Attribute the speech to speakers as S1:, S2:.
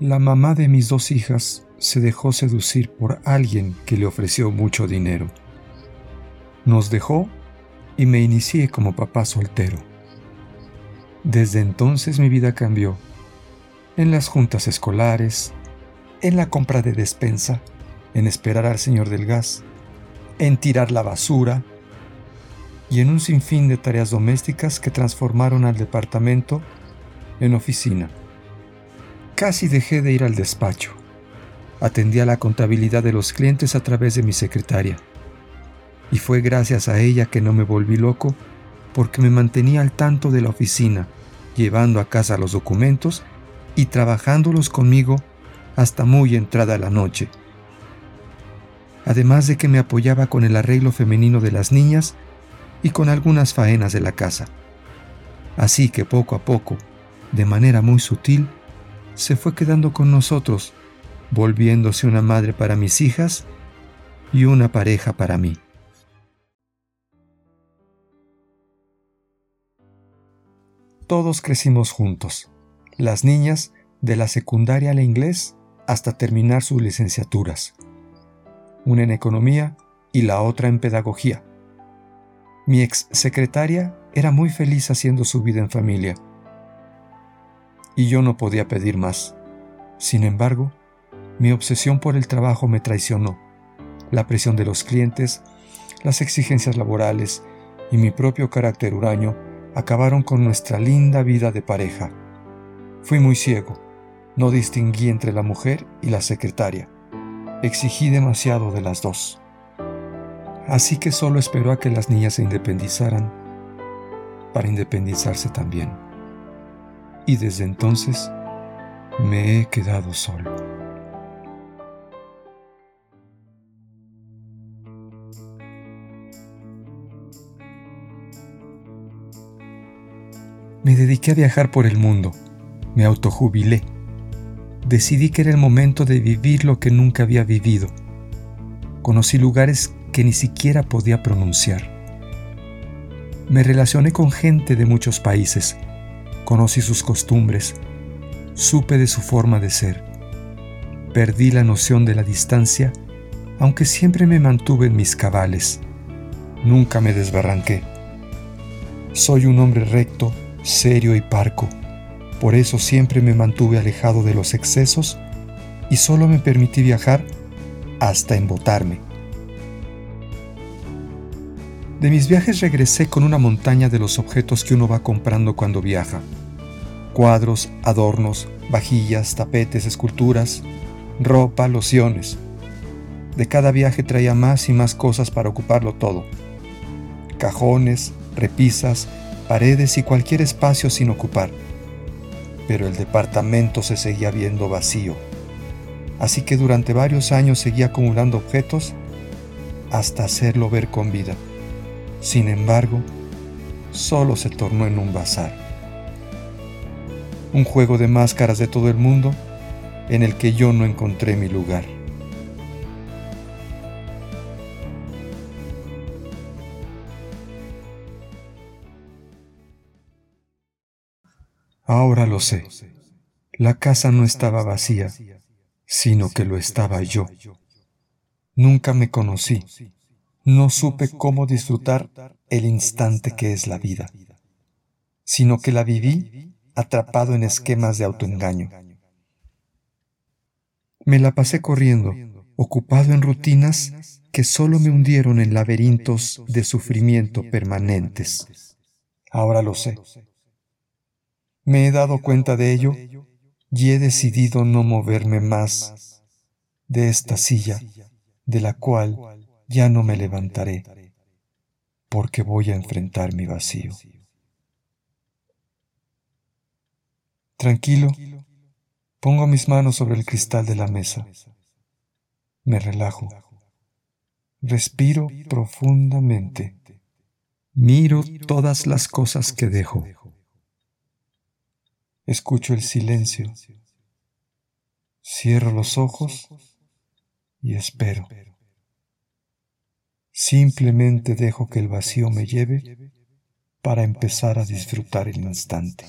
S1: La mamá de mis dos hijas se dejó seducir por alguien que le ofreció mucho dinero. Nos dejó y me inicié como papá soltero. Desde entonces mi vida cambió. En las juntas escolares, en la compra de despensa, en esperar al señor del gas, en tirar la basura y en un sinfín de tareas domésticas que transformaron al departamento en oficina. Casi dejé de ir al despacho. Atendía la contabilidad de los clientes a través de mi secretaria. Y fue gracias a ella que no me volví loco porque me mantenía al tanto de la oficina, llevando a casa los documentos y trabajándolos conmigo hasta muy entrada la noche. Además de que me apoyaba con el arreglo femenino de las niñas y con algunas faenas de la casa. Así que poco a poco, de manera muy sutil, se fue quedando con nosotros, volviéndose una madre para mis hijas y una pareja para mí. Todos crecimos juntos, las niñas de la secundaria al inglés hasta terminar sus licenciaturas, una en economía y la otra en pedagogía. Mi ex secretaria era muy feliz haciendo su vida en familia, y yo no podía pedir más. Sin embargo, mi obsesión por el trabajo me traicionó. La presión de los clientes, las exigencias laborales y mi propio carácter huraño acabaron con nuestra linda vida de pareja. Fui muy ciego, no distinguí entre la mujer y la secretaria. Exigí demasiado de las dos. Así que solo esperó a que las niñas se independizaran para independizarse también. Y desde entonces me he quedado solo. Me dediqué a viajar por el mundo, me autojubilé. Decidí que era el momento de vivir lo que nunca había vivido. Conocí lugares que ni siquiera podía pronunciar. Me relacioné con gente de muchos países, conocí sus costumbres, supe de su forma de ser. Perdí la noción de la distancia, aunque siempre me mantuve en mis cabales. Nunca me desbarranqué. Soy un hombre recto serio y parco. Por eso siempre me mantuve alejado de los excesos y solo me permití viajar hasta embotarme. De mis viajes regresé con una montaña de los objetos que uno va comprando cuando viaja. Cuadros, adornos, vajillas, tapetes, esculturas, ropa, lociones. De cada viaje traía más y más cosas para ocuparlo todo. Cajones, repisas, paredes y cualquier espacio sin ocupar. Pero el departamento se seguía viendo vacío. Así que durante varios años seguía acumulando objetos hasta hacerlo ver con vida. Sin embargo, solo se tornó en un bazar. Un juego de máscaras de todo el mundo en el que yo no encontré mi lugar. Ahora lo sé. La casa no estaba vacía, sino que lo estaba yo. Nunca me conocí. No supe cómo disfrutar el instante que es la vida, sino que la viví atrapado en esquemas de autoengaño. Me la pasé corriendo, ocupado en rutinas que solo me hundieron en laberintos de sufrimiento permanentes. Ahora lo sé. Me he dado cuenta de ello y he decidido no moverme más de esta silla de la cual ya no me levantaré porque voy a enfrentar mi vacío. Tranquilo, pongo mis manos sobre el cristal de la mesa. Me relajo. Respiro profundamente. Miro todas las cosas que dejo. Escucho el silencio. Cierro los ojos y espero. Simplemente dejo que el vacío me lleve para empezar a disfrutar el instante.